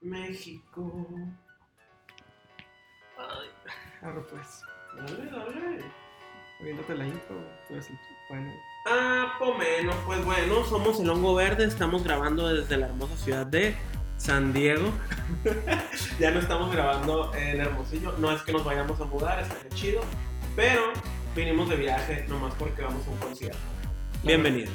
México. Ay, arro pues. Dale, dale. Viéndote la intro, pues bueno. Ah, po menos, pues bueno, somos el Hongo Verde, estamos grabando desde la hermosa ciudad de San Diego. ya no estamos grabando en Hermosillo, no es que nos vayamos a mudar, está chido, pero vinimos de viaje nomás porque vamos a un concierto. Bienvenidos.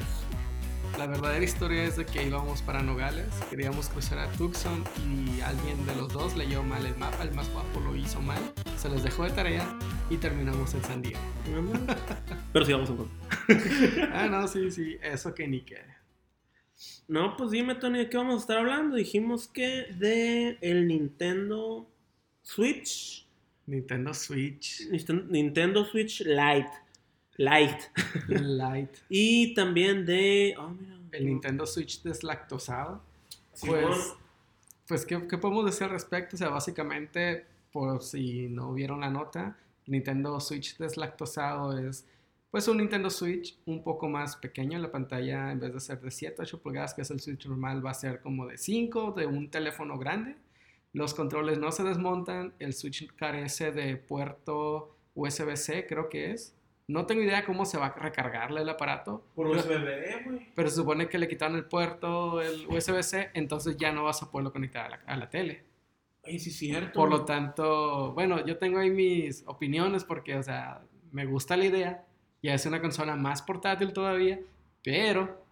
La verdadera historia es de que íbamos para Nogales, queríamos cruzar a Tucson y alguien de los dos leyó mal el mapa, el más guapo lo hizo mal, se los dejó de tarea y terminamos en San Diego. Pero sí vamos a un ah, no, sí, sí, eso que ni qué. No, pues dime, Tony, ¿de qué vamos a estar hablando? Dijimos que de el Nintendo Switch. Nintendo Switch. Nintendo Switch Lite. Lite. Lite. y también de. Oh, mira. El Nintendo Switch deslactosado. pues, pues ¿qué, ¿qué, podemos decir al respecto? O sea, básicamente, por si no vieron la nota, Nintendo Switch deslactosado es pues un Nintendo Switch un poco más pequeño. La pantalla, en vez de ser de 7, 8 pulgadas, que es el Switch normal, va a ser como de 5, de un teléfono grande. Los controles no se desmontan. El Switch carece de puerto USB-C, creo que es. No tengo idea cómo se va a recargarle el aparato. Por USB, güey. Pero se supone que le quitaron el puerto, el USB-C, entonces ya no vas a poderlo conectar a la, a la tele. Ay, sí, cierto. Por lo tanto, bueno, yo tengo ahí mis opiniones porque, o sea, me gusta la idea. Ya es una consola más portátil todavía, pero,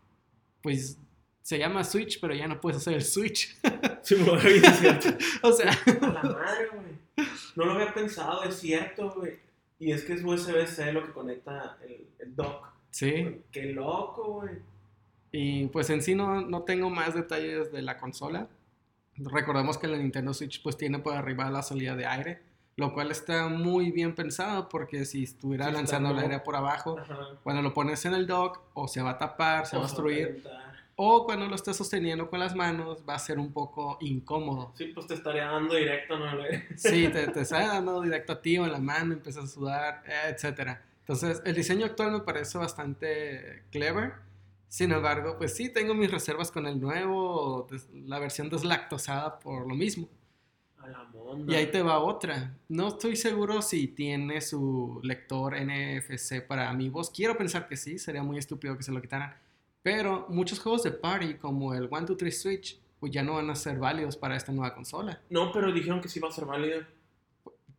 pues, se llama Switch, pero ya no puedes hacer el Switch. Sí, es cierto. o sea. A la madre, güey. No lo había pensado, es cierto, güey. Y es que es USB-C lo que conecta el, el dock. Sí. Qué loco, güey. Y pues en sí no, no, tengo más detalles de la consola. Recordemos que la Nintendo Switch pues tiene por arriba la salida de aire, lo cual está muy bien pensado porque si estuviera lanzando el aire por abajo, cuando lo pones en el dock o se va a tapar, se va a destruir. O cuando lo estés sosteniendo con las manos, va a ser un poco incómodo. Sí, pues te estaría dando directo, ¿no? sí, te, te está dando directo a ti o en la mano, empiezas a sudar, etc. Entonces, el diseño actual me parece bastante clever. Sin embargo, pues sí, tengo mis reservas con el nuevo, la versión deslactosada por lo mismo. A la monda. Y ahí te va otra. No estoy seguro si tiene su lector NFC para amigos. Quiero pensar que sí, sería muy estúpido que se lo quitaran. Pero muchos juegos de party, como el 1, 2, 3 Switch, pues ya no van a ser válidos para esta nueva consola. No, pero dijeron que sí va a ser válido.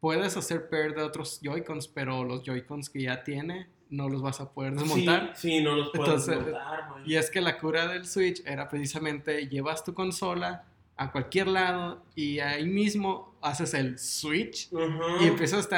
Puedes hacer pair de otros Joy-Cons, pero los Joy-Cons que ya tiene no los vas a poder desmontar. Sí, sí no los puedes desmontar. Y es que la cura del Switch era precisamente llevas tu consola a cualquier lado y ahí mismo haces el Switch y empiezas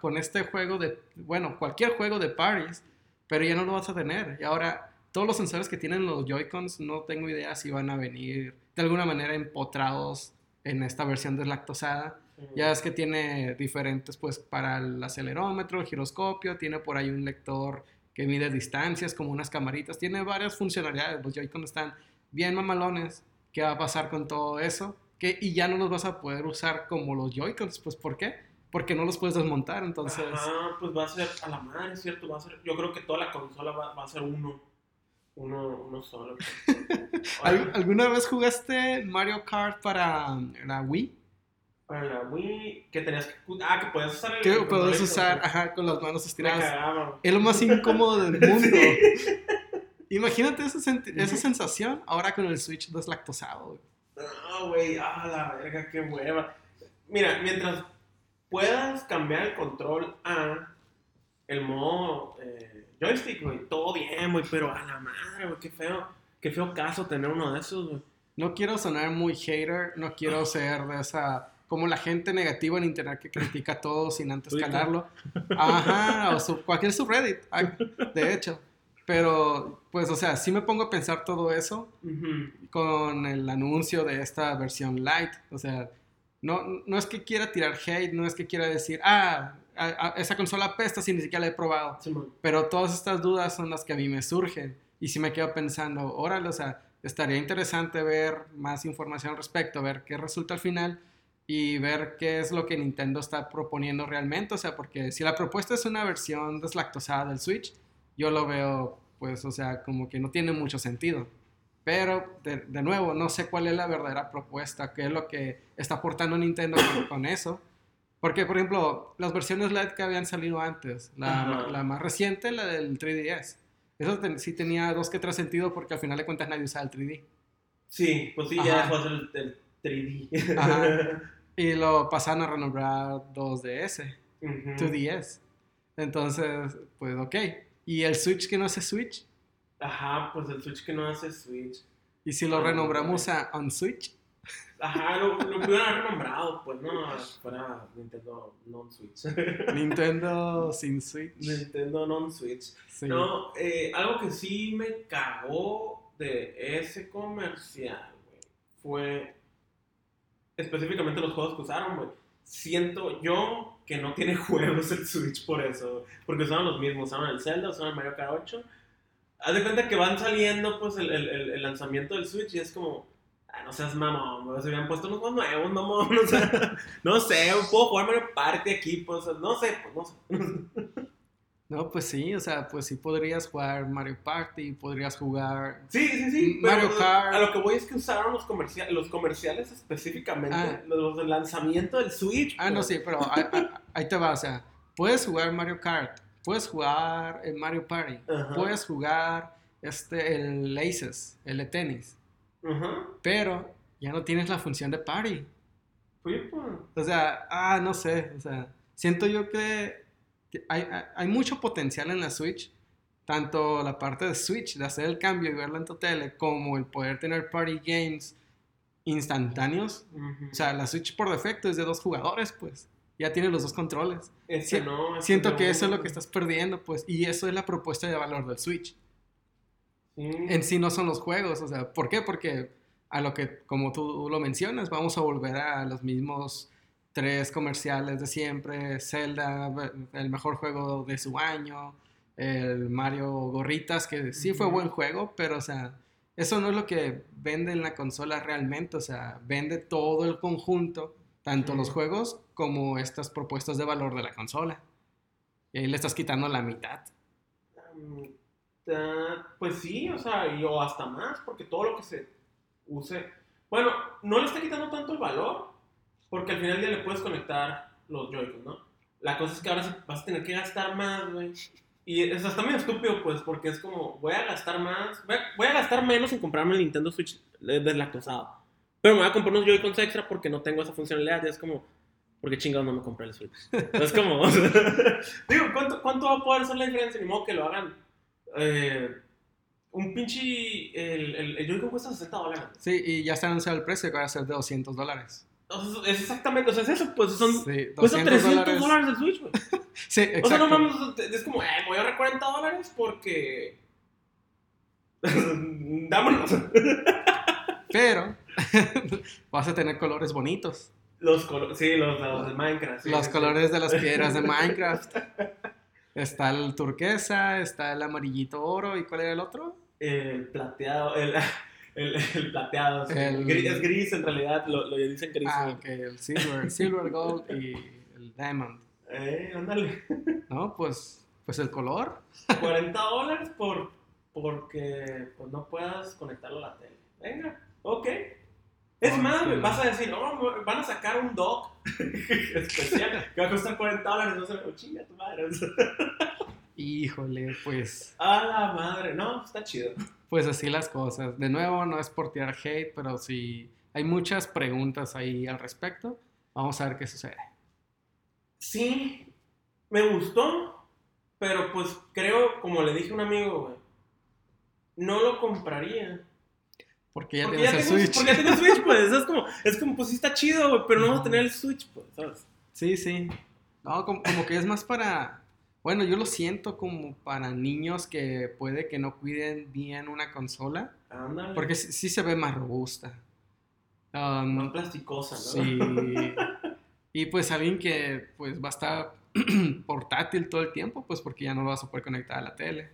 con este juego de, bueno, cualquier juego de parties, pero ya no lo vas a tener. Y ahora todos los sensores que tienen los Joy-Cons no tengo idea si van a venir de alguna manera empotrados en esta versión deslactosada. Ya es que tiene diferentes, pues, para el acelerómetro, el giroscopio, tiene por ahí un lector que mide distancias, como unas camaritas, tiene varias funcionalidades. Los Joy-Con están bien mamalones. ¿Qué va a pasar con todo eso? Que, y ya no los vas a poder usar como los Joy-Cons, pues, ¿por qué? Porque no los puedes desmontar, entonces... Ah, pues va a ser a la madre, ¿cierto? Va a ser, yo creo que toda la consola va, va a ser uno uno, uno solo. ¿Alguna vez jugaste Mario Kart para la Wii? Para la Wii, que tenías que. Ah, que puedes usar el. Que puedes usar, ajá, con las manos estiradas. es lo más incómodo del mundo. Imagínate esa, esa sensación ahora con el Switch deslactosado. No, güey, ah, la verga, qué hueva. Mira, mientras puedas cambiar el control a el modo. Eh, joystick, güey, todo bien, güey, pero a la madre, güey, qué feo, qué feo caso tener uno de esos, güey. No quiero sonar muy hater, no quiero ser de esa como la gente negativa en internet que critica todo sin antes calarlo. Ajá, o cualquier subreddit, de hecho. Pero, pues, o sea, sí me pongo a pensar todo eso con el anuncio de esta versión light. O sea, no, no es que quiera tirar hate, no es que quiera decir, ah, esa consola apesta si ni siquiera la he probado. pero todas estas dudas son las que a mí me surgen. Y si me quedo pensando, órale, o sea, estaría interesante ver más información al respecto, ver qué resulta al final y ver qué es lo que Nintendo está proponiendo realmente. O sea, porque si la propuesta es una versión deslactosada del Switch, yo lo veo, pues, o sea, como que no tiene mucho sentido. Pero, de, nuevo, no sé cuál es la verdadera propuesta, qué es lo que está aportando Nintendo con, eso. Porque, por ejemplo, las versiones LED que habían salido antes, la, la más reciente, la del 3DS, eso sí tenía dos que tres sentido porque al final de cuentas nadie usaba el 3D. Sí, pues sí, ya dejó el, el 3D. Y lo pasaron a renombrar 2DS, 2DS. Entonces, pues ok. ¿Y el Switch que no hace Switch? Ajá, pues el Switch que no hace Switch. ¿Y si lo renombramos a On Switch? Ajá, lo, lo pudieron haber renombrado, pues no, fuera Nintendo Non-Switch. Nintendo sin Switch. Nintendo Non-Switch. No, eh, algo que sí me cagó de ese comercial, güey, fue específicamente los juegos que usaron, güey. Siento yo que no tiene juegos el Switch por eso, porque usaron los mismos, usaron el Zelda, usaron el Mario Kart 8. Haz de cuenta que van saliendo pues el, el, el lanzamiento del Switch y es como, ah, no seas mamón, se habían puesto unos juegos nuevos, mamón, o sea, no sé, puedo jugar Mario Party aquí, pues, no sé, pues, no sé. No, pues sí, o sea, pues sí podrías jugar Mario Party, podrías jugar sí, sí, sí, Mario Kart. A lo que voy es que usaron los, comerciales, los comerciales específicamente, ah. los del lanzamiento del Switch. Ah, no, sí, pero ahí, te va, o sea, puedes jugar Mario Kart, puedes jugar el Mario Party, puedes jugar este, el Aces, el de tenis, pero ya no tienes la función de Party. Pues. O sea, ah, no sé, o sea, siento yo que hay, mucho potencial en la Switch, tanto la parte de Switch, de hacer el cambio y verlo en tu tele, como el poder tener party games instantáneos. O sea, la Switch por defecto es de dos jugadores, pues. Ya tiene los dos controles. siento que eso es lo que estás perdiendo, pues. Y eso es la propuesta de valor del Switch. En sí no son los juegos, o sea, ¿por qué? Porque a lo que, como tú lo mencionas, vamos a volver a los mismos tres comerciales de siempre, Zelda, el mejor juego de su año, el Mario Gorritas, que sí fue buen juego, pero o sea, eso no es lo que vende en la consola realmente, o sea, vende todo el conjunto, tanto los juegos como estas propuestas de valor de la consola. Y ahí le estás quitando la mitad. pues sí, o sea, y, o hasta más, porque todo lo que se use, bueno, no le está quitando tanto el valor, porque al final ya le puedes conectar los Joy-Con, ¿no? La cosa es que ahora vas a tener que gastar más, güey. Y eso está medio estúpido, pues, porque es como, voy a gastar más, voy a, gastar menos en comprarme el Nintendo Switch deslactosado. Pero me voy a comprar unos Joy-Cons extra porque no tengo esa funcionalidad. Y es como, porque chingados no me compré el Switch. Es como, digo, ¿cuánto, ¿cuánto va a poder ser la diferencia? Ni modo que lo hagan. Eh, un pinche, el, el, el Joy-Con cuesta 60 dólares. Sí, y ya se anunciado el precio que va a ser de 200 dólares. Es exactamente, o sea, es eso, pues son. Sí, 300 dólares. el Switch, güey. sí, exacto. O sea, no vamos, es como, eh, me voy a ahorrar 40 dólares porque. Dámonos. Pero vas a tener colores bonitos. Los colores, sí, los, los, de Minecraft. los colores de las piedras de Minecraft. está el turquesa, está el amarillito oro, ¿y cuál era el otro? El plateado, el. El, el plateado. El, es gris en realidad, lo, lo dicen gris. Ah, ok, el silver, silver gold y el diamond. Eh, ándale. No, pues, pues el color. 40 dólares por, porque pues, no puedas conectarlo a la tele. Venga, ok. Es más, me vas a decir, oh, van a sacar un dock especial que va a costar 40 dólares. No sé, oh, chinga tu madre. Híjole, pues. A la madre, no, está chido pues así las cosas. De nuevo, no es por tirar hate, pero sí hay muchas preguntas ahí al respecto. Vamos a ver qué sucede. Sí, me gustó, pero pues creo, como le dije a un amigo, güey, no lo compraría. Porque ya tienes el Switch. Porque ya tienes Switch, pues. Es como, es como, pues sí está chido, güey, pero no vamos a tener el Switch, pues, ¿sabes? Sí, sí. No, como que es más para bueno, yo lo siento como para niños que puede que no cuiden bien una consola. Ándale. Porque sí, se ve más robusta. Um, más plasticosa, ¿no? Sí. y pues alguien que pues va a estar portátil todo el tiempo, pues porque ya no lo vas a poder conectar a la tele.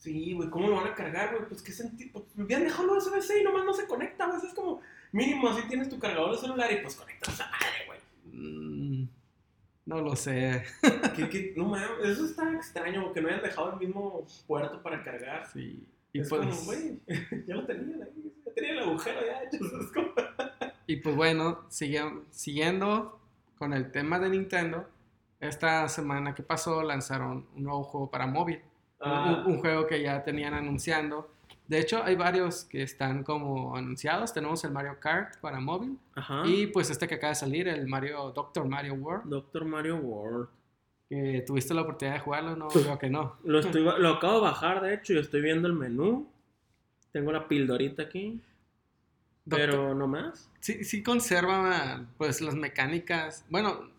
Sí, güey, ¿cómo lo van a cargar, güey? Pues qué sentido. Pues habían dejado USB-C y nomás no se conecta, güey. Es como, mínimo así tienes tu cargador de celular y pues conectas a madre, güey. Mm. No lo sé. No mames, eso está extraño, que no hayan dejado el mismo puerto para cargar. Sí. Y es pues, como, güey, ya lo tenía ahí, ya tenía el agujero ya hecho. y pues bueno, siguiendo con el tema de Nintendo, esta semana que pasó lanzaron un nuevo juego para móvil. Ah. Un, juego que ya tenían anunciando. De hecho, hay varios que están como anunciados. Tenemos el Mario Kart para móvil. Y pues este que acaba de salir, el Mario Doctor Mario World. Doctor Mario World. Que tuviste la oportunidad de jugarlo, no, creo que no. Lo, estoy, lo acabo de bajar, de hecho, y estoy viendo el menú. Tengo la pildorita aquí. pero no más. Sí, sí conserva pues las mecánicas. Bueno,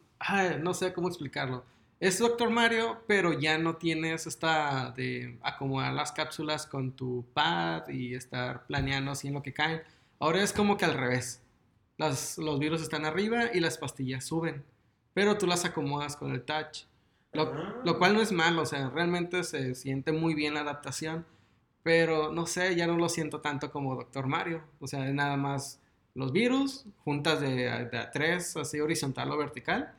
no sé cómo explicarlo. Es Doctor Mario, pero ya no tienes esta de acomodar las cápsulas con tu pad y estar planeando así en lo que caen. Ahora es como que al revés. los virus están arriba y las pastillas suben, pero tú las acomodas con el touch. Lo, lo, cual no es malo, o sea, realmente se siente muy bien la adaptación, pero no sé, ya no lo siento tanto como Doctor Mario. O sea, es nada más los virus, juntas de, de a tres, así horizontal o vertical,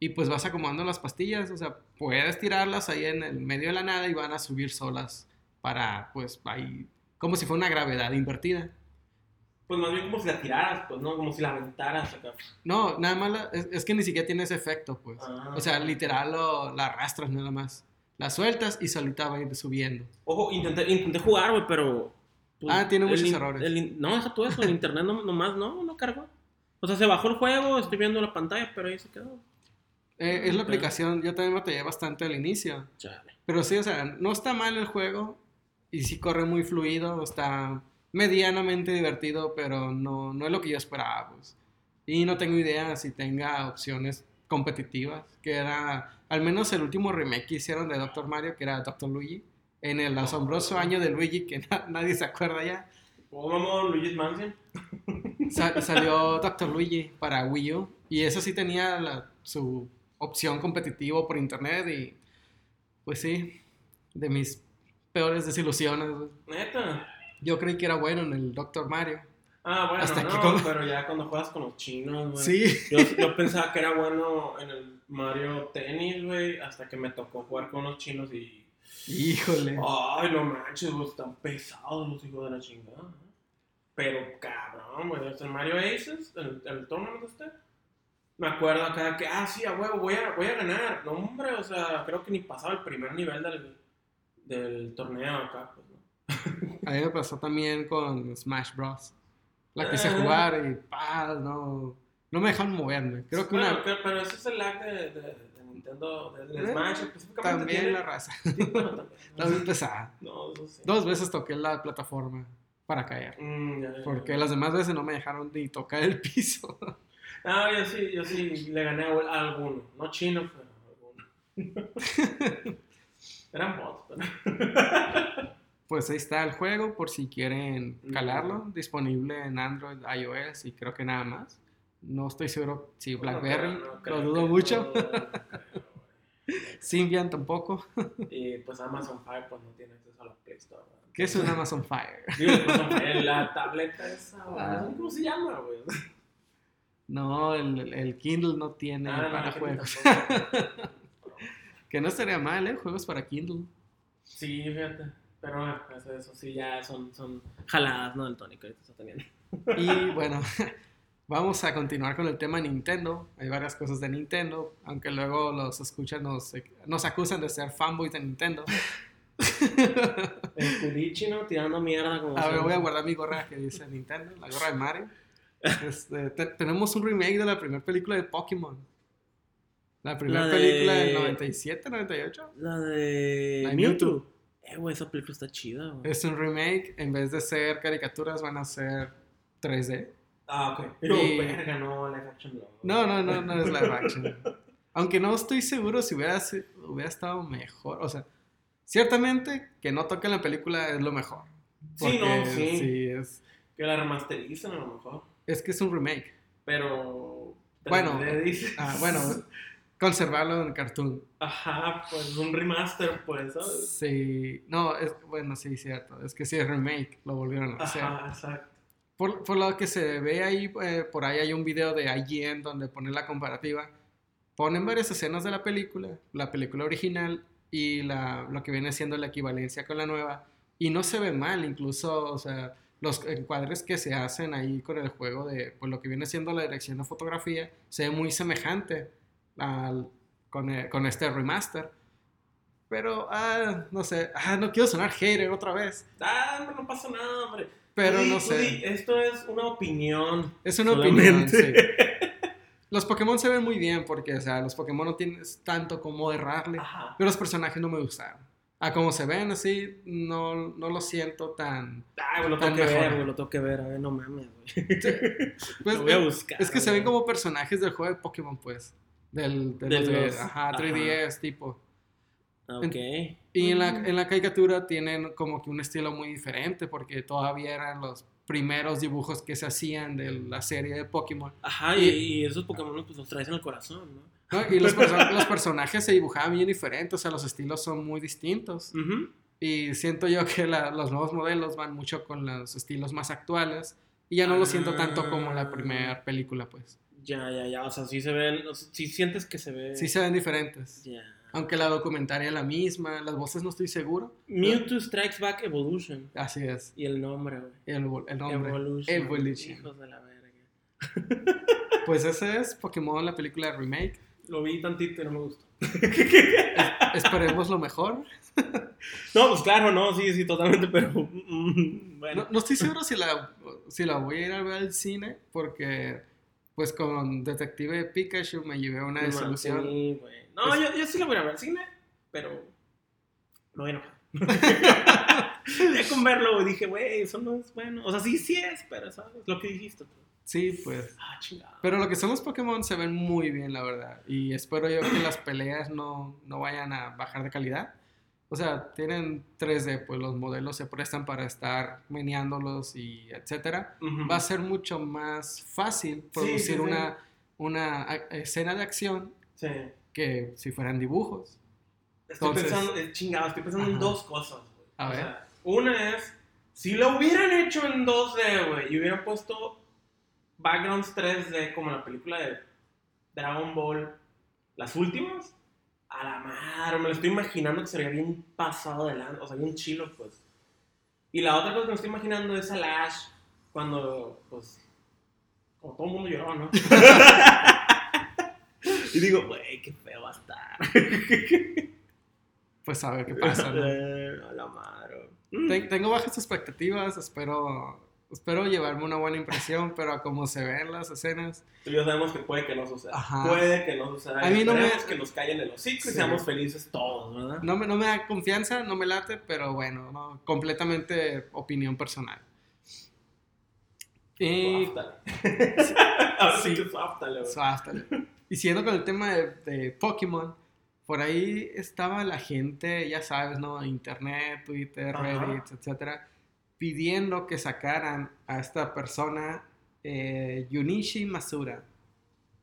y pues vas acomodando las pastillas, o sea, puedes tirarlas ahí en el medio de la nada y van a subir solas para, pues, ahí, como si fuera una gravedad invertida. Pues más bien como si la tiraras, pues, ¿no? Como si la aventaras acá. No, nada más, es, que ni siquiera tiene ese efecto, pues. Ah. O sea, literal lo, la arrastras nada más. La sueltas y solita va a ir subiendo. Ojo, intenté, intenté jugar, güey, pero... Pues, ah, tiene muchos errores. no, deja todo eso, el internet no, nomás no, no cargó. O sea, se bajó el juego, estoy viendo la pantalla, pero ahí se quedó. Eh, es la aplicación, yo también batallé bastante al inicio. Pero sí, o sea, no está mal el juego y sí corre muy fluido, está medianamente divertido, pero no, no es lo que yo esperaba. Pues. Y no tengo idea si tenga opciones competitivas, que era al menos el último remake que hicieron de Doctor Mario, que era Doctor Luigi, en el asombroso año de Luigi, que nadie se acuerda ya. ¿Cómo Luigi's Mansion? salió Doctor Luigi para Wii U, y eso sí tenía la, su opción competitivo por internet y pues sí, de mis peores desilusiones. Neta. Yo creí que era bueno en el Doctor Mario. Ah, bueno, Hasta no, pero ya cuando juegas con los chinos, güey. Sí. Yo, yo, pensaba que era bueno en el Mario Tennis, güey, hasta que me tocó jugar con los chinos y... Híjole. Ay, no manches, güey, están pesados los hijos de la chingada. Pero cabrón, güey, el Mario Aces, el, el tournament este me acuerdo acá que, ah, sí, a huevo, voy a, voy a ganar. No, hombre, o sea, creo que ni pasaba el primer nivel del, del torneo acá, pues, ¿no? A mí me pasó también con Smash Bros. La quise jugar y, pa, no, no me dejaron moverme. Creo que una... pero ese es el lag de, de, Nintendo, de, eh, Smash específicamente. También la raza. también pesada. No. Dos veces toqué la plataforma para caer. Mm, porque las demás veces no me dejaron ni tocar el piso. Ah, yo sí, yo sí le gané a alguno. No chino, pero alguno. Eran bots, pero. pues ahí está el juego por si quieren calarlo. Disponible en Android, iOS y creo que nada más. No estoy seguro si BlackBerry, lo dudo mucho. Symbian tampoco. y pues Amazon Fire pues no tiene acceso a la Play Store. ¿Qué es un Amazon Fire? la tableta esa, ah. ¿cómo se llama, güey? No, el, el Kindle no tiene ah, para juegos. que no estaría mal, ¿eh? Juegos para Kindle. Sí, fíjate. Pero pues, eso, sí, ya son, son jaladas, ¿no? El tónico ahorita está teniendo. y bueno, vamos a continuar con el tema Nintendo. Hay varias cosas de Nintendo, aunque luego los escuchan, nos, nos acusan de ser fanboys de Nintendo. el culichi, ¿no? Tirando mierda. Como a ver, voy a guardar mi gorra que dice Nintendo, la gorra de Mario. Este, tenemos un remake de la primera película de Pokémon. La primera película del 97, 98. La de Mewtwo. Eh, güey, esa película está chida, Es un remake. En vez de ser caricaturas, van a ser 3D. Ah, ok. no, no, live action no. No, no, no, es live action. Aunque no estoy seguro si hubiera, hubiera estado mejor. O sea, ciertamente que no toque la película es lo mejor. Sí, no, sí. sí es... Que la remasterizan a lo mejor. Es que es un remake. Pero. Bueno, ah, bueno, conservarlo en cartoon. Ajá, pues un remaster, pues, ¿sabes? Sí, no, es, bueno, sí, cierto. Es que sí es remake, lo volvieron a hacer. Ajá, exacto. Por, por, lo que se ve ahí, eh, por ahí hay un video de IGN donde ponen la comparativa. Ponen varias escenas de la película, la película original y la, lo que viene siendo la equivalencia con la nueva Y no se ve mal, incluso, o sea, los encuadres que se hacen ahí con el juego de, pues lo que viene siendo la dirección de fotografía, se ve muy semejante al, con, con este remaster. Pero, ah, no sé, ah, no quiero sonar hater otra vez. Ah, no pasa nada, hombre. Pero Uy, no sé. uy, esto es una opinión. Es una solamente. opinión, sí. Los Pokémon se ven muy bien porque, o sea, los Pokémon no tienes tanto como errarle. Ajá. Pero los personajes no me gustaron. A como se ven así, no, no lo siento tan... Ay, güey, lo Tan tengo que ver, güey, lo tengo que ver. A ver, no mames, güey. Pues, lo voy a buscar. Es que se ven como personajes del juego de Pokémon, pues. Del, de De los ajá, ajá. 3DS, tipo. Ah, Ok. Y en la, en la caricatura tienen como que un estilo muy diferente porque todavía eran los primeros dibujos que se hacían de la serie de Pokémon. Ajá, y, y esos Pokémon pues los traes en el corazón, ¿no? ¿No? Y los, perso- los personajes se dibujaban bien diferentes, o sea, los estilos son muy distintos. Ujú. Y siento yo que la- los nuevos modelos van mucho con los estilos más actuales. Y ya no lo siento tanto como la Ah. primera película, pues. Ya, ya, ya. O sea, sí se ven. o sea, sí sientes que se ve. Sí se ven diferentes. Ya. Aunque la documentaria es la misma, las voces no estoy seguro. Mewtwo Strikes Back Evolution. Así es. Y el nombre, güey. El, el nombre. Evolution. Evolution. Hijos de la verga. Pues ese es Pokémon, la película remake. Lo vi tantito y no me gustó. Esperemos lo mejor. No, pues claro, no, sí, sí, totalmente, pero. mm, bueno. No, no estoy seguro si la, si la voy a ir a ver al cine porque pues con Detective Pikachu me llevé una No, desilusión. sí. No, Pues- yo, yo sí lo voy a ver al cine, pero. No voy a enojar. ya con verlo, dije, güey, eso no es bueno. O sea, sí, sí es, pero ¿sabes? Lo que dijiste. pues. Sí, pues. Ah, chingado. Pero lo que son los Pokémon se ven muy bien, la verdad. Y espero yo que las peleas no, no vayan a bajar de calidad. O sea, tienen 3D, pues los modelos se prestan para estar meneándolos y etcétera. Va a ser mucho más fácil producir sí, sí. Una, una escena de acción que si fueran dibujos. Estoy Entonces- pensando, eh, chingado, estoy pensando en dos cosas, güey. A O ver. sea, una es, si lo hubieran hecho en 2D, güey, y hubieran puesto backgrounds 3D como la película de Dragon Ball, las últimas, a la madre, me lo estoy imaginando que sería bien pasado de lanza, o sea, bien chilo, pues. Y la otra cosa que me estoy imaginando es a Lash cuando, pues, como todo el mundo lloró, ¿no? y digo, güey, qué feo va a estar. Pues a ver qué pasa. ¿no? A la madre. Ten- tengo bajas expectativas, espero, espero llevarme una buena impresión, pero a como se ven las escenas, Tú y yo sabemos que puede que no suceda. Ajá. Puede que no suceda. A mí no me- que nos callen el hocico y seamos felices todos, ¿verdad? no me, no me da confianza, no me late, pero bueno, no, completamente opinión personal. Y, sí y siguiendo con el tema de, de Pokémon, por ahí estaba la gente, ya sabes, ¿no? Internet, Twitter, Ajá. Reddit, etcétera, pidiendo que sacaran a esta persona, eh, Junichi Masura,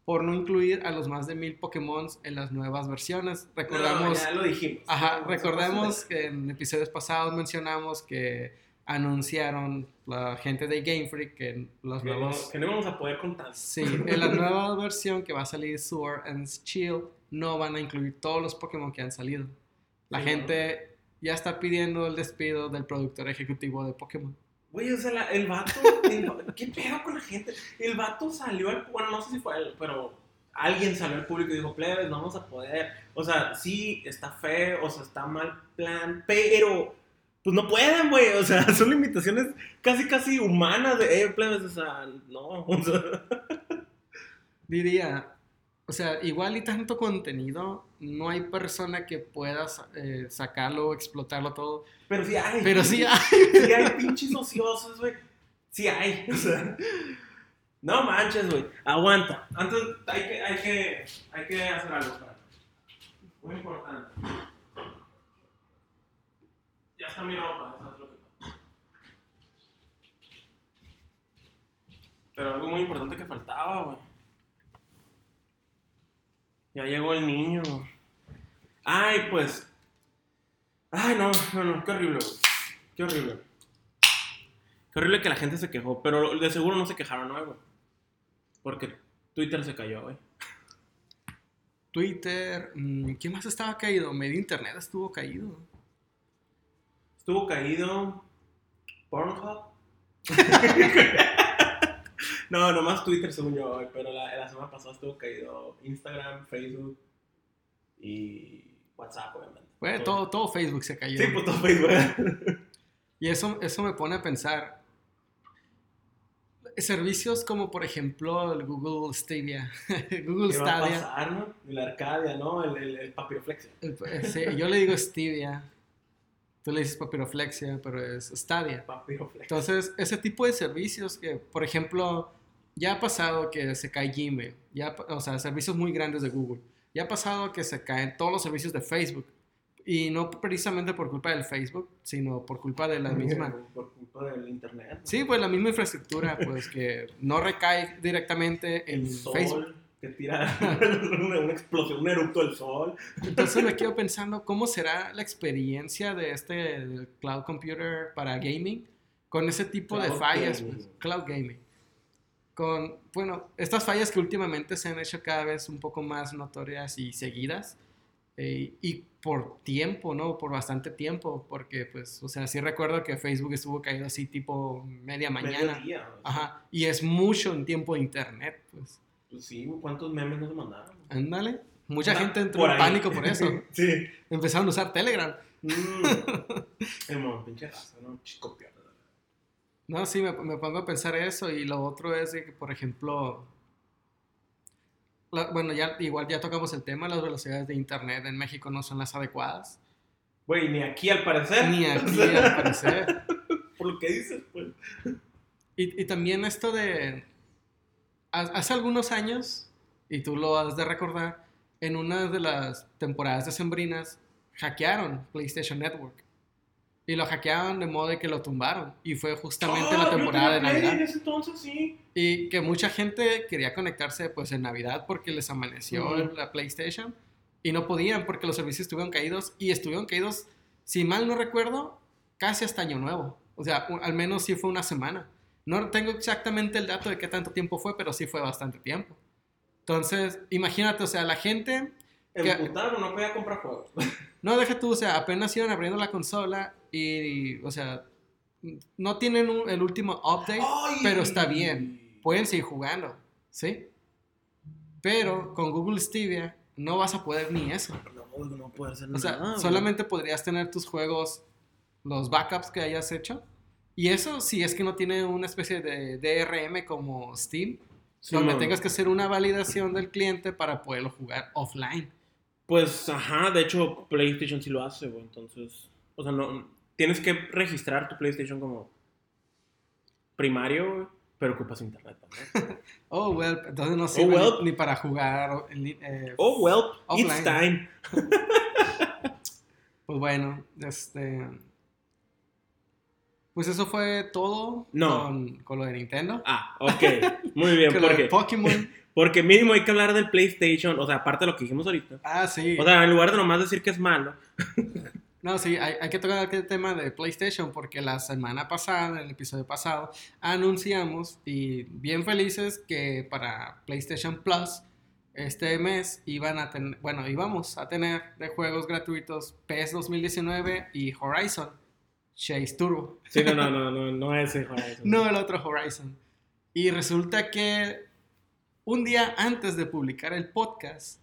por no incluir a los más de mil Pokémon en las nuevas versiones. Recordamos, No, ya lo dijimos. ajá, No, recordemos no, que en episodios pasados mencionamos que anunciaron la gente de Game Freak que los Que no, nuevos que no vamos a poder contar. Sí, en la nueva versión que va a salir Sword and Shield no van a incluir todos los Pokémon que han salido. La Sí, gente ya está pidiendo el despido del productor ejecutivo de Pokémon. Güey, o sea, la- el vato. el ¿Qué pedo con la gente? El vato salió al. Bueno, no sé si fue él, pero alguien salió al público y dijo: Plebes, no vamos a poder. O sea, sí, está feo, o sea, está mal plan, pero. Pues no pueden, güey. O sea, son limitaciones casi, casi humanas de. Eh, plebes, o sea, no. O sea, Diría, o sea, igual y tanto contenido, no hay persona que pueda eh, sacarlo o explotarlo todo. pero sí hay. Pero sí hay. Sí hay pinches ociosos, güey. Sí hay. O sea. No manches, güey. Aguanta. Antes hay que, hay que, hay que hacer algo. espérate. Muy importante. Ya está mi ropa, ¿sabes lo que pasa? Pero algo muy importante que faltaba, güey. Ya llegó el niño. Ay, pues. Ay, no, no, no, qué horrible, güey. Qué horrible. Qué horrible que la gente se quejó, pero de seguro no se quejaron, ¿no, güey? Porque Twitter se cayó, güey. Twitter, mm, ¿quién más estaba caído? Medio internet estuvo caído. Estuvo caído Pornhub. no, nomás Twitter según yo, pero la, la semana pasada estuvo caído Instagram, Facebook y WhatsApp, obviamente. Bueno, todo, todo Facebook se cayó. Sí, pues todo Facebook. y eso, eso me pone a pensar. Servicios como, por ejemplo, el Google Stadia. Google ¿Qué va a Stadia. pasar, no? La Arcadia, ¿no? El, el, el papiroflexia. El- eh, sí, yo le digo Stevia. Tú le dices papiroflexia, pero es Stadia. Papiroflexia. Entonces, ese tipo de servicios que, por ejemplo, ya ha pasado que se cae Gmail, ya, o sea, servicios muy grandes de Google. Ya ha pasado que se caen todos los servicios de Facebook. Y no precisamente por culpa del Facebook, sino por culpa de la misma. Por culpa del internet. Sí, pues la misma infraestructura, pues que no recae directamente en El sol Facebook. Que tira una, una explosión, un eructo del sol. Entonces me quedo pensando cómo será la experiencia de este del cloud computer para gaming con ese tipo de Cloud fallas, gaming. pues, cloud gaming. Con, bueno, estas fallas que últimamente se han hecho cada vez un poco más notorias y seguidas eh, y por tiempo, ¿no? Por bastante tiempo, porque pues, o sea, sí recuerdo que Facebook estuvo caído así tipo media mañana. Mediodía, o sea, Ajá, y es mucho en tiempo de internet, pues. Pues sí, ¿cuántos memes no se mandaron? Ándale. Mucha Ah, gente entró por en ahí. pánico por eso. sí. Empezaron a usar Telegram. Mm. Pinche raza, ¿no? Chico. No, sí, me, me pongo a pensar eso. Y lo otro es de que, por ejemplo, la- bueno, ya igual ya tocamos el tema, las velocidades de internet en México no son las adecuadas. Güey, ni aquí al parecer. Ni aquí, al parecer. Por lo que dices, pues. Y, y también esto de... ha- Hace algunos años, y tú lo has de recordar, en una de las temporadas decembrinas, hackearon PlayStation Network. Y lo hackearon de modo de que lo tumbaron. Y fue justamente en Ah, la yo temporada de Navidad. En ese entonces, sí. Y que mucha gente quería conectarse pues en Navidad porque les amaneció la PlayStation y no podían porque los servicios estuvieron caídos y estuvieron caídos, si mal no recuerdo, casi hasta Año Nuevo. O sea, al menos sí fue una semana. No tengo exactamente el dato de qué tanto tiempo fue, pero sí fue bastante tiempo. Entonces, imagínate, o sea, la gente. Emputaron, no podía comprar juegos. no deja tú, o sea, apenas iban abriendo la consola y, o sea, no tienen un- el último update. Ay. pero está bien. pueden seguir jugando, ¿sí? Pero con Google Stadia no vas a poder ni eso. No, no hacer O sea, nada. solamente podrías tener tus juegos, los backups que hayas hecho. Y eso si es que no tiene una especie de DRM como Steam, Sí, donde no. tengas que hacer una validación del cliente para poderlo jugar offline. Pues, ajá, de hecho, PlayStation sí lo hace, güey. Entonces, o sea, no. Tienes que registrar tu PlayStation como primario, pero ocupas internet también. Oh, well, entonces no sirve well. ni, ni para jugar. eh, Oh, well, it's Offline. time. Pues bueno, este. Pues eso fue todo No. con, con lo de Nintendo. Ah, ok. Muy bien, porque, Pokémon. porque mínimo hay que hablar del PlayStation, o sea, aparte de lo que dijimos ahorita. Ah, sí. O sea, en lugar de nomás decir que es malo. No, sí, hay, hay que tocar el tema de PlayStation porque la semana pasada, en el episodio pasado, anunciamos y bien felices que para PlayStation Plus este mes iban a tener, bueno, íbamos a tener de juegos gratuitos PES 2019 y Horizon Chase Turbo. Sí, no, no, no, no, no es ese Horizon. No el otro Horizon. Y resulta que un día antes de publicar el podcast,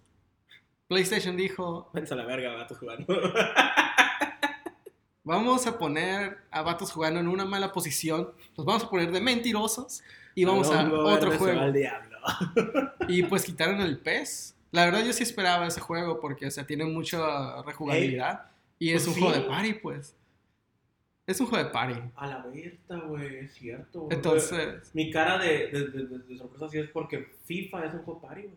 PlayStation dijo, Vence a la verga, vatos jugando. Vamos a poner a vatos jugando en una mala posición. Los vamos a poner de mentirosos. Y vamos a otro juego. al diablo. Y pues quitaron el PES. La verdad yo sí esperaba ese juego porque o sea, tiene mucha rejugabilidad. y es pues un sí. juego de party, pues. Es un juego de party. A la verga, güey, es cierto. güey. Entonces, Mi cara de, de, de, de- de sorpresa sí es porque FIFA es un juego party, güey.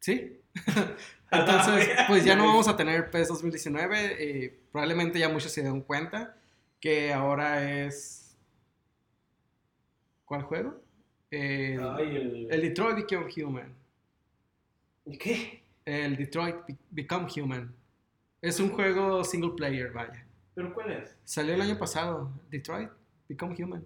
sí. Entonces, pues ya no vamos a tener PES 2019. eh, probablemente ya muchos se dieron cuenta que ahora es... ¿Cuál juego? El- Ay, el... El Detroit Become Human. ¿Qué? El Detroit Be- Become Human. Es un juego single player, vaya. ¿Pero cuál es? Salió el año pasado. Detroit Become Human.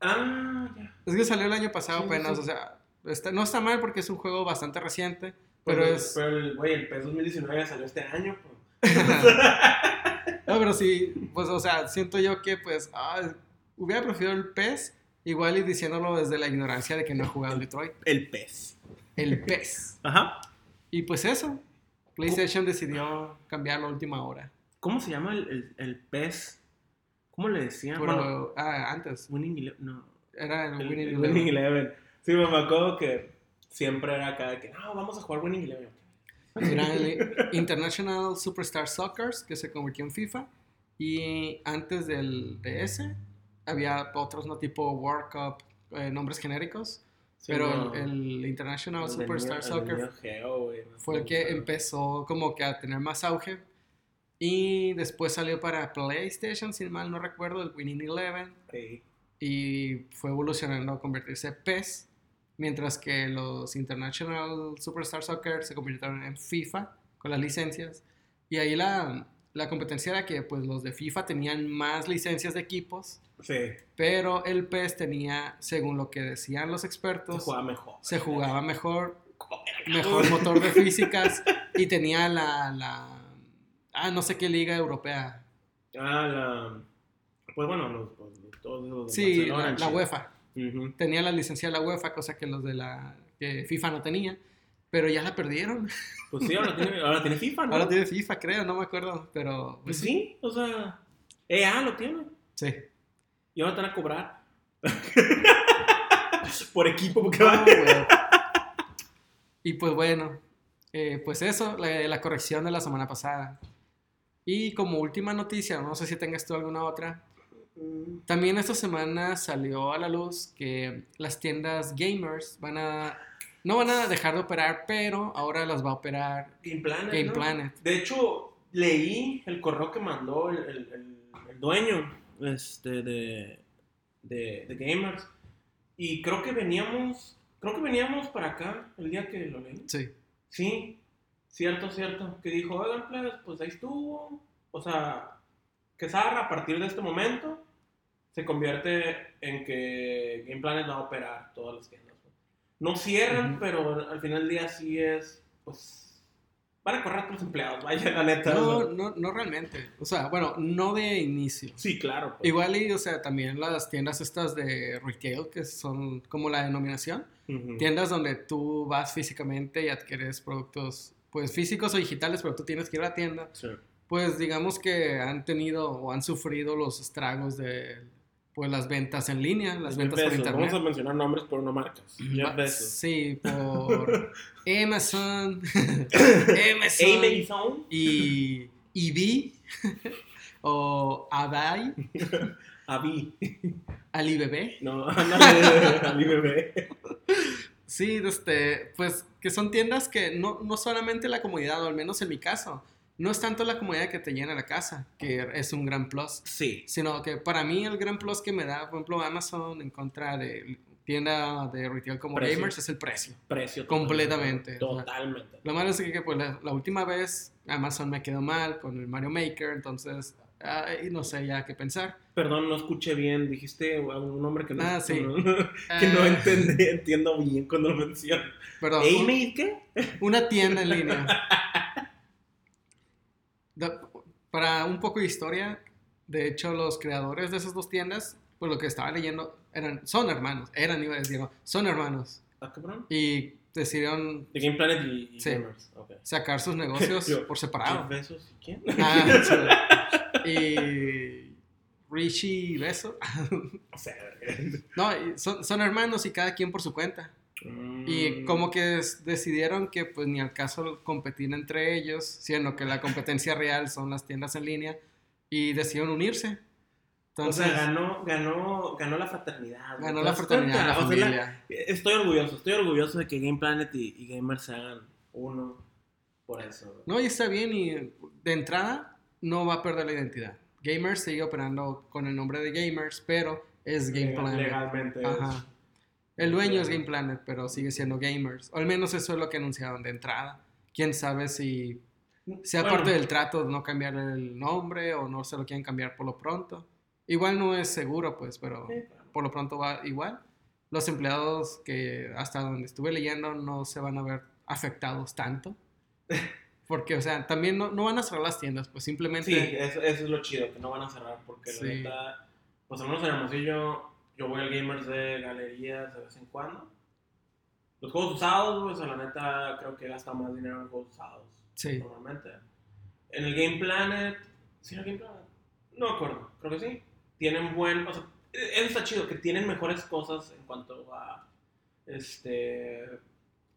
Ah, ya. Es que salió el año pasado Sí, apenas, sí. o sea, está- no está mal porque es un juego bastante reciente, pero Pero, es... pero el, güey, el PES 2019 salió este año, pues. No, pero sí, pues, o sea, siento yo que, pues, ah, hubiera preferido el PES, igual y diciéndolo desde la ignorancia de que no he jugado Detroit. El pez. El PES. Ajá. Y pues eso, PlayStation decidió cambiar la última hora. ¿Cómo se llama el, el, el pez? ¿Cómo le decían? Bueno, ah, antes, Winning Eleven. No. era el El, Winning el Eleven. Winning Eleven. Sí, me acuerdo que siempre era acá de que, no, vamos a jugar Winning Eleven. Era el International Superstar Soccer, que se convirtió en FIFA. Y antes del, de ese, había otros, ¿no? Tipo World Cup, eh, nombres genéricos. Sí, pero no, el, el International el Superstar Soccer Geo, fue el que empezó como que a tener más auge. Y después salió para PlayStation, si mal no recuerdo, el Winning Eleven. Sí. Y fue evolucionando a convertirse en PES. Mientras que los International Superstar Soccer se convirtieron en FIFA con las licencias. Y ahí la, la competencia era que pues los de FIFA tenían más licencias de equipos. Sí, Pero el PES tenía, según lo que decían los se expertos, jugaba mejor. se jugaba mejor, mejor motor de físicas y tenía la, la ah, no sé qué liga europea. Ah, la. Pues bueno, los, los- todos los Sí, la. UEFA. Tenía la licencia de la UEFA, cosa que los de la que FIFA no tenía. Pero ya la perdieron. Pues sí, ahora tiene, ahora tiene FIFA, ¿no? Ahora tiene FIFA, creo, no me acuerdo. Pero Pues pues, sí, o sea. EA lo tiene. sí. Y ahora te van a cobrar. Por equipo, porque No, güey. Y pues bueno, eh, pues eso, la, la corrección de la semana pasada. Y como última noticia, no sé si tengas tú alguna otra. Mm, También esta semana salió a la luz que las tiendas gamers van a no van a dejar de operar, pero ahora las va a operar Game Planet. Game ¿no? Planet. De hecho, leí el correo que mandó el, el- el- el dueño este, de, de, de Gamers. Y creo que veníamos. Creo que veníamos para acá el día que lo leí. Sí. Sí, cierto, cierto. Que dijo, oigan, plebes, pues ahí estuvo. O sea, que Sarra a partir de este momento se convierte en que Game Planet va a operar todas las tiendas. ¿no? Cierran, Ujú. pero al final del día sí es, pues, van a correr a los empleados, vaya, la neta. No, no, no realmente. O sea, bueno, no de inicio. Sí, claro. pues. Igual y, o sea, también las tiendas estas de retail, que son como la denominación, Ujú. tiendas donde tú vas físicamente y adquieres productos, pues físicos o digitales, pero tú tienes que ir a la tienda, Sí. pues digamos que han tenido o han sufrido los estragos de pues las ventas en línea, las Jeff ventas por Bezos. internet. Vamos a mencionar nombres, pero no marcas. Jeff Va- Bezos. Sí, por Amazon, Amazon Amazon. y EB o Abai, Avi. Alibebe. No, Ali bebé. Sí, este, pues que son tiendas que no, no solamente la comodidad, o al menos en mi caso, no es tanto la comodidad que te llena la casa, que es un gran plus, Sí. sino que para mí el gran plus que me da, por ejemplo, Amazon en contra de tienda de retail como Precio. Gamers es el precio. Precio. Completamente. Totalmente. Lo malo es que pues, la, la última vez Amazon me quedó mal con el Mario Maker, entonces ay, no sé ya qué pensar. Perdón, no escuché bien. Dijiste un nombre que no, Ah, sí. no- que no Eh, entiendo bien cuando lo menciono. Perdón, ¿Amy qué? una tienda en línea. Para un poco de historia, de hecho los creadores de esas dos tiendas, pues lo que estaba leyendo, eran, son hermanos, eran, iba a decir, no, son hermanos. ¿Ah, cabrón? Y decidieron De Game Planet y, y Sí. Sacar sus negocios Yo, por separado. Y quién? Ah, sí. Y Richie Beso. No, son, son hermanos y cada quien por su cuenta. mm, Y como que decidieron que pues ni al caso competir entre ellos, siendo que la competencia real son las tiendas en línea y decidieron unirse. Entonces, o sea, ganó, ganó, ganó la fraternidad. ¿no? ganó ¿Te la fraternidad, la cuenta? O sea, familia. Estoy orgulloso, estoy orgulloso de que Game Planet y, y Gamers se hagan uno por eso. No, y está bien y de entrada no va a perder la identidad. Gamers sigue operando con el nombre de Gamers, pero es Game Legal- Planet. Legalmente. Ajá. El dueño es Game Planet, pero sigue siendo Gamers. O al menos eso es lo que anunciaron de entrada. Quién sabe si sea Bueno, parte del trato de no cambiar el nombre o no se lo quieren cambiar por lo pronto. Igual no es seguro, pues, pero por lo pronto va igual. Los empleados que hasta donde estuve leyendo no se van a ver afectados tanto. Porque, o sea, también no, no, van a cerrar las tiendas, pues simplemente... Sí, eso, eso, es lo chido, que no van a cerrar, porque la neta, pues al menos en Hermosillo, yo voy al Gamers de galerías de vez en cuando. Los juegos usados, pues la neta, creo que gasta más dinero en juegos usados. Sí. Normalmente. En el Game Planet, ¿sí en el Game Planet? No me acuerdo, creo que sí. Tienen buen, o sea, eso está chido, que tienen mejores cosas en cuanto a, este,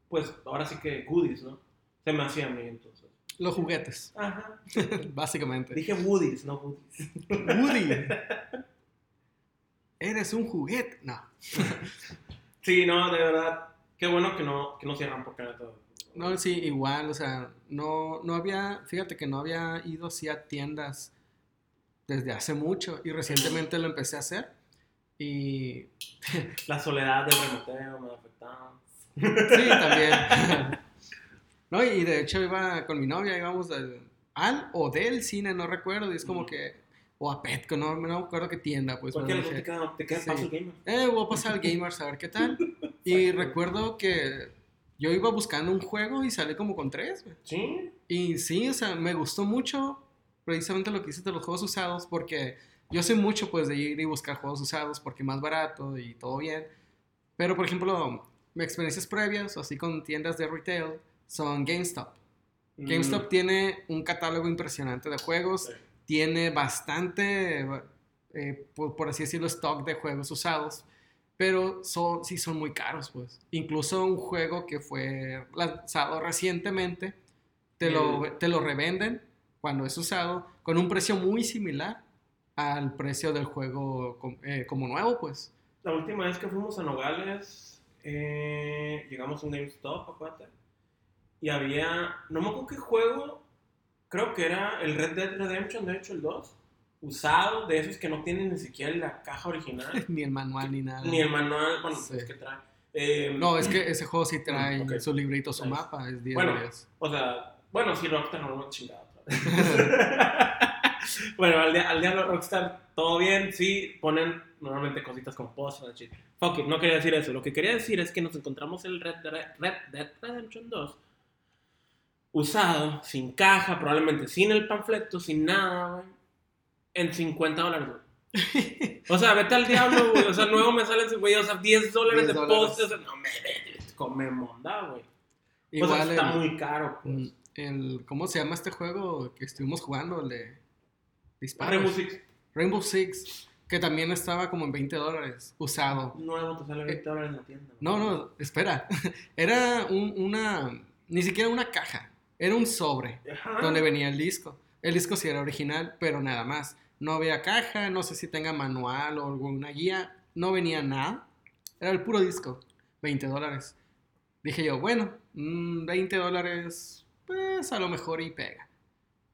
pues ahora sí que goodies, ¿no? Se me hacía a mí entonces. Los juguetes. Ajá. Básicamente. Dije woodies, no goodies. Woody. ¿Eres un juguete? No. sí, no, de verdad. Qué bueno que no, que no cierran porque era todo. No, sí, igual, o sea, no, no había, fíjate que no había ido así a tiendas desde hace mucho y recientemente lo empecé a hacer y... La soledad del remoteo me afectaba. Sí, también. No, y de hecho iba con mi novia, íbamos al o del cine, no recuerdo, y es como que, o a Petco, no, no me acuerdo qué tienda, pues. ¿Por qué no te queda, te queda sí. Gamers? Eh, voy a pasar al Gamers a ver qué tal. y recuerdo que yo iba buscando un juego y salí como con tres. Sí. Y sí, o sea, me gustó mucho precisamente lo que dices de los juegos usados, porque yo soy mucho pues de ir y buscar juegos usados porque más barato y todo bien. Pero por ejemplo, mis experiencias previas, así con tiendas de retail, son GameStop. Mm. GameStop tiene un catálogo impresionante de juegos, tiene bastante, eh, por, así decirlo, stock de juegos usados, pero son, sí son muy caros, pues. Incluso un juego que fue lanzado recientemente, te, lo, te lo revenden cuando es usado con un precio muy similar al precio del juego eh, como nuevo, pues. La última vez que fuimos a Nogales, eh, llegamos a un GameStop, acuérdate, y había, no me acuerdo qué juego, creo que era el Red Dead Redemption, de hecho el 2, usado, de esos que no tienen ni siquiera la caja original. ni el manual ni nada. Ni el manual, bueno, es que trae. Eh, no, es que ese juego sí trae su librito, su mapa, es 10 bueno, O sea, bueno, sí, Rockstar no lo chingado. bueno, al, al diablo Rockstar, todo bien, sí, ponen normalmente cositas como post, Fuck it, no quería decir eso. Lo que quería decir es que nos encontramos el Red, Dead Redemption 2 usado, sin caja, probablemente sin el panfleto, sin nada, güey, en 50 dólares, O sea, vete al diablo, güey. O sea, nuevo me salen, güey, o sea, 10 dólares de post. O sea, no me come monda, güey. Igual o sea, está muy caro, pues. Mm, el, ¿Cómo se llama este juego que estuvimos jugando? El de disparos. Rainbow Six. Rainbow Six, que también estaba como en 20 dólares, usado. Nuevo, te sale 20 dólares en la tienda. No, no, espera. Era un, una, ni siquiera una caja, era un sobre donde venía el disco. El disco sí era original, pero nada más. No había caja, no sé si tenga manual o alguna guía, no venía nada. Era el puro disco, 20 dólares. Dije yo, bueno, 20 mm, dólares pues a lo mejor y pega.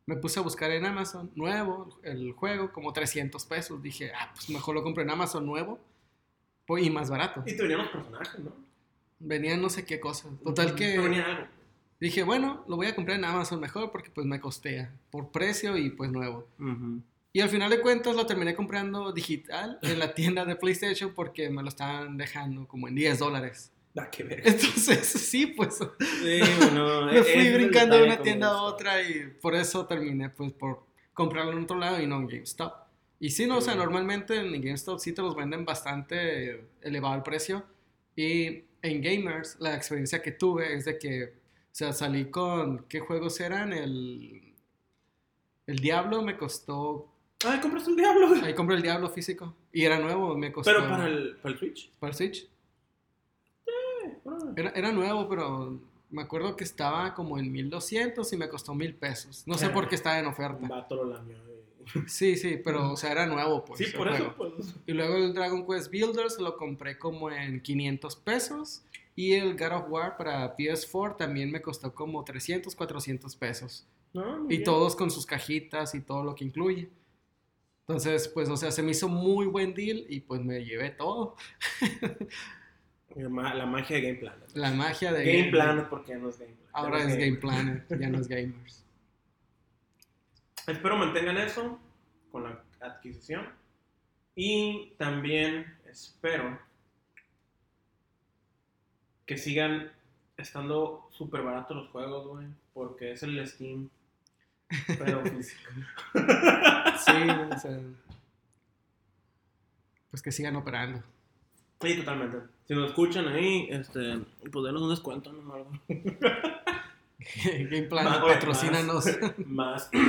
Me puse a buscar en Amazon, nuevo, el juego, como 300 pesos. Dije, ah, pues mejor lo compro en Amazon nuevo y más barato. Y te venían los personajes, ¿no? Venían no sé qué cosas. Total que... Venía algo. Dije, bueno, lo voy a comprar en Amazon mejor porque pues me costea por precio y pues nuevo. Y al final de cuentas lo terminé comprando digital en la tienda de PlayStation porque me lo estaban dejando como en 10 dólares. Entonces, sí, pues. Sí, bueno, me fui brincando de una tienda a otra y por eso terminé, pues, por comprarlo en otro lado y no en GameStop. Y sí, no, o sea, normalmente en GameStop sí te los venden bastante elevado el precio. Y en Gamers, la experiencia que tuve es de que, sea, salí con, ¿qué juegos eran? El, el Diablo me costó... Ah, compraste el Diablo. Ahí compré el Diablo físico. Y era nuevo, me costó... Pero para el, para el Switch. Para el Switch. Era, era, nuevo, pero me acuerdo que estaba como en 1200 y me costó mil pesos. No sé por qué estaba en oferta. Sí, sí, pero o sea, era nuevo, pues. Sí, por eso, pues. Y luego el Dragon Quest Builders lo compré como en 500 pesos. Y el God of War para PS4 también me costó como 300, 400 pesos. Ah, y todos con sus cajitas y todo lo que incluye. Entonces, pues, o sea, se me hizo muy buen deal y pues me llevé todo. La magia de Game Planet. La magia de Game, Planet porque ya no es Game Planet. Ahora es Game, Planet, ya no es Gamers. Espero mantengan eso con la adquisición. Y también espero que sigan estando súper baratos los juegos, güey. porque es el Steam, pero físico. Sí, o sea, pues que sigan operando. Sí, totalmente. Si nos escuchan ahí, este, pues denos un descuento, ¿no? Algo. Game Plan, Más, patrocínanos. Más.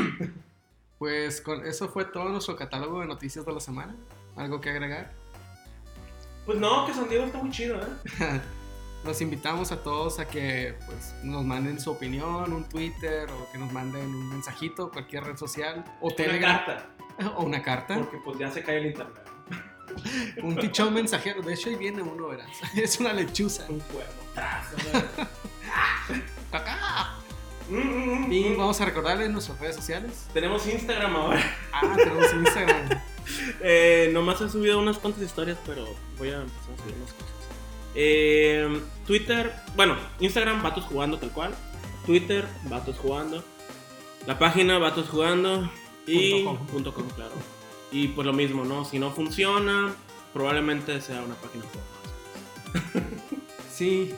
Pues con eso fue todo nuestro catálogo de noticias de la semana. ¿Algo que agregar? Pues no, que San Diego está muy chido, ¿eh? Los invitamos a todos a que pues, nos manden su opinión, un Twitter o que nos manden un mensajito, cualquier red social o Una Telegram carta, o una carta. porque pues ya se cae el internet. Un tichón mensajero. De hecho, ahí viene uno, verás. Es una lechuza. Un huevo. ¡Cacá! Mm, mm, mm, Y vamos a recordarles nuestras redes sociales. Tenemos Instagram ahora. Ah, tenemos Instagram. Eh, nomás he subido unas cuantas historias, pero voy a empezar a subir más cosas. Eh, Twitter, bueno, Instagram, Vatos Jugando tal cual. Twitter, Vatos Jugando. La página, Vatos Jugando. Y Punto com. punto com, claro. Y pues lo mismo, ¿no? Si no funciona, probablemente sea una página porno. Sí,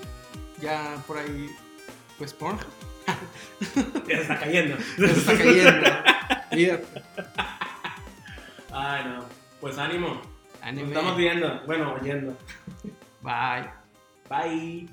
ya por ahí, pues Pornhub. Ya se está cayendo. Se está cayendo. Mira, Ay, no. Pues ánimo. Nos estamos viendo. Bueno, oyendo. Bye. Bye.